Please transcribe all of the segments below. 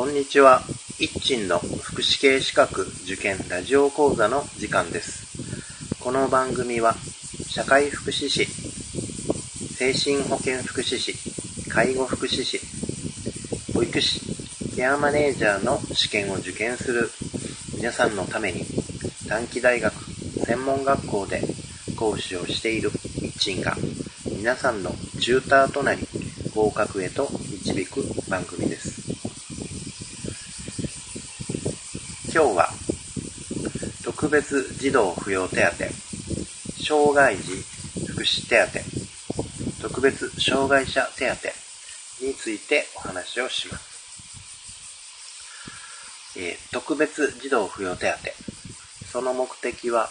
こんにちは。一鎮の福祉系資格受験ラジオ講座の時間です。この番組は、社会福祉士、精神保健福祉士、介護福祉士、保育士、ケアマネージャーの試験を受験する皆さんのために、短期大学、専門学校で講師をしている一鎮が、皆さんのチューターとなり、合格へと導く番組です。今日は、特別児童扶養手当、障害児福祉手当、特別障害者手当についてお話をします。えー、特別児童扶養手当、その目的は、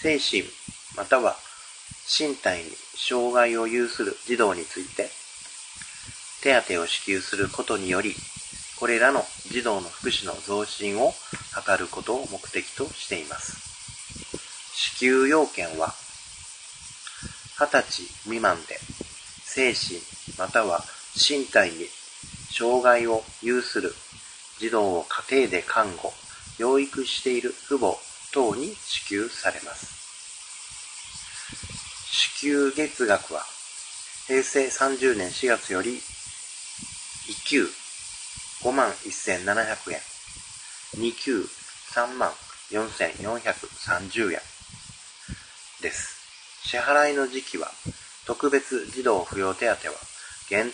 精神または身体に障害を有する児童について、手当を支給することにより、これらの児童の福祉の増進を図ることを目的としています。支給要件は、20歳未満で精神または身体に障害を有する児童を家庭で看護、養育している父母等に支給されます。支給月額は平成30年4月より1級5万1700円。2級3万4430円です。支払いの時期は、特別児童扶養手当は原、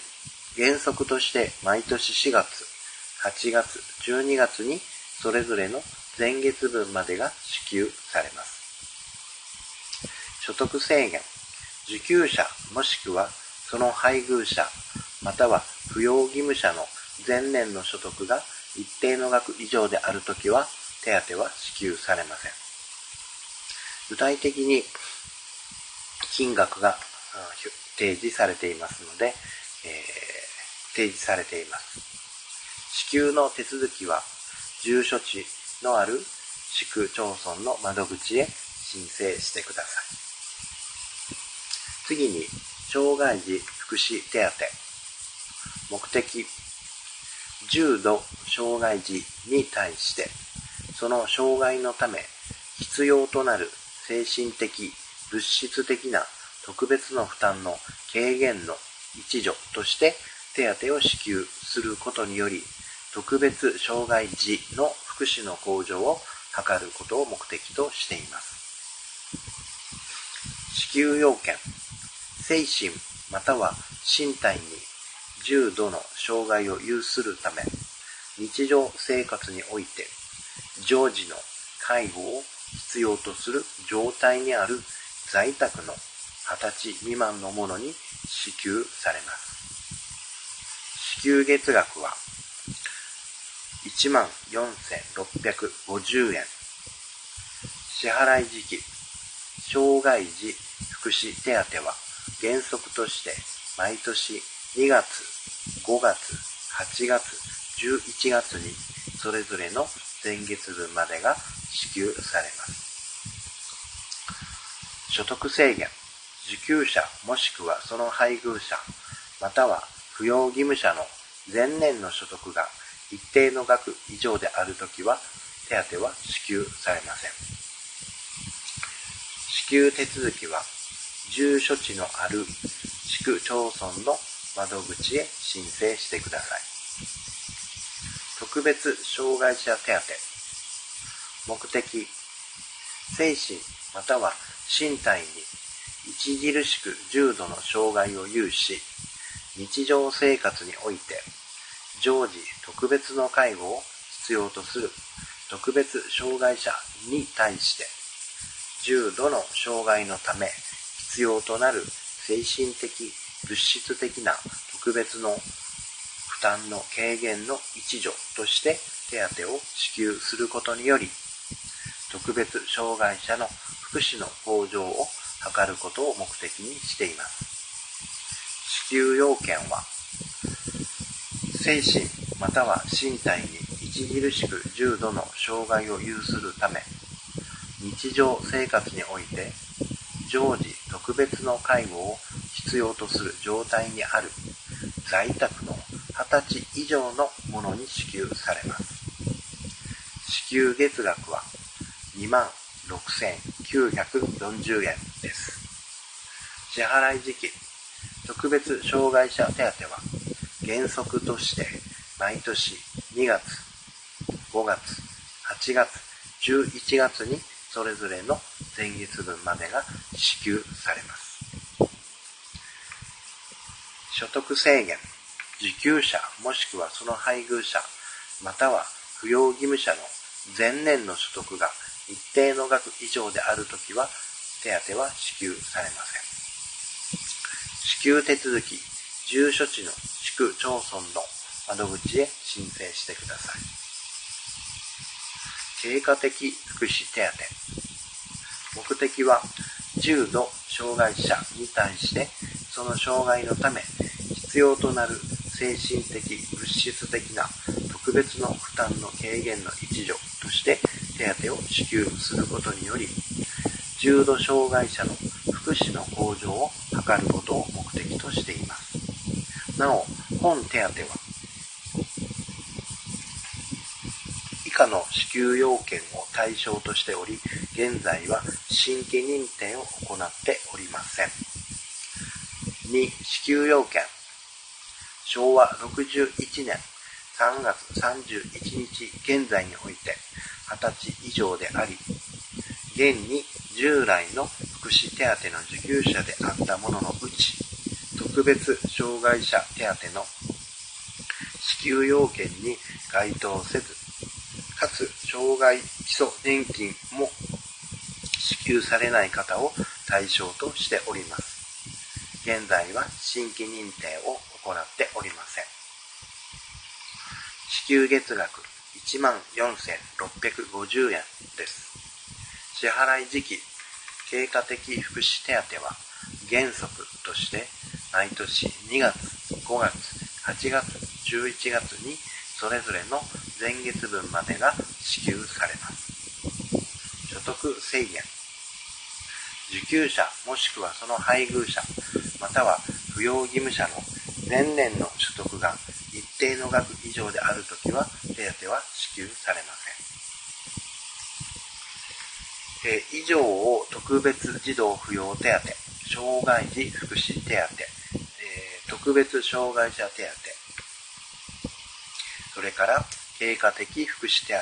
原則として毎年4月、8月、12月にそれぞれの前月分までが支給されます。所得制限、受給者もしくはその配偶者、または扶養義務者の前年の所得が一定の額以上であるときは手当は支給されません。具体的に金額が提示されていますので、えー、提示されています。支給の手続きは住所地のある市区町村の窓口へ申請してください。次に、障害児福祉手当。目的、重度障害児に対して、その障害のため必要となる精神的、物質的な特別の負担の軽減の一助として手当を支給することにより、特別障害児の福祉の向上を図ることを目的としています。支給要件、精神または身体に重度の障害を有するため、日常生活において常時の介護を必要とする状態にある在宅の20歳未満の者に支給されます。支給月額は1万4650円。支払い時期、障害児福祉手当は原則として毎年2月、5月、8月、11月にそれぞれの前月分までが支給されます。所得制限、受給者もしくはその配偶者、または扶養義務者の前年の所得が一定の額以上であるときは手当は支給されません。支給手続きは住所地のある地区町村の窓口へ申請してください。特別障害者手当目的精神または身体に著しく重度の障害を有し日常生活において常時特別の介護を必要とする特別障害者に対して重度の障害のため必要となる精神的物質的な特別の負担の軽減の一助として手当を支給することにより、特別障害者の福祉の向上を図ることを目的にしています。支給要件は、精神または身体に著しく重度の障害を有するため、日常生活において常時特別の介護を必要とする状態にある在宅の20歳以上の者に支給されます。支給月額は26,940円です。支払い時期、特別障害者手当は原則として毎年2月、5月、8月、11月にそれぞれの前月分までが支給されます。所得制限、受給者もしくはその配偶者、または扶養義務者の前年の所得が一定の額以上であるときは、手当は支給されません。支給手続き、住所地の地区町村の窓口へ申請してください。経過的福祉手当。目的は、重度障害者に対して、その障害のため必要となる精神的、物質的な特別の負担の軽減の一助として手当を支給することにより、重度障害者の福祉の向上を図ることを目的としています。なお、本手当は、以下の支給要件を対象としており、現在は新規認定を行っておりません。2、支給要件。昭和61年3月31日現在において20歳以上であり、現に従来の福祉手当の受給者であったもののうち、特別障害者手当の支給要件に該当せず、かつ障害基礎年金も支給されない方を対象としております。現在は新規認定を行っておりません。支給月額1万4650円です。支払い時期、経過的福祉手当は原則として毎年2月、5月、8月、11月にそれぞれの前月分までが支給されます。所得制限受給者もしくはその配偶者または扶養義務者の前年の所得が一定の額以上であるときは手当は支給されません。え以上を特別児童扶養手当、障害児福祉手当、え特別障害者手当、それから経過的福祉手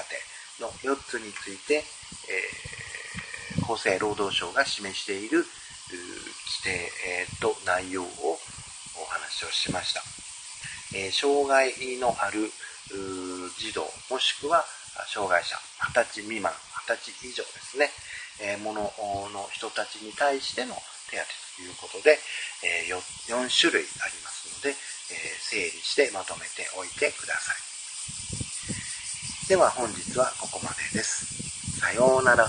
当の4つについて、えー、厚生労働省が示している規定、えー、と内容ををしました。え、障害のある児童、もしくは障害者、20歳未満、20歳以上ですね、え、ものの人たちに対しての手当ということで、えー、4, 4種類ありますので、え整理してまとめておいてください。では本日はここまでです。さようなら。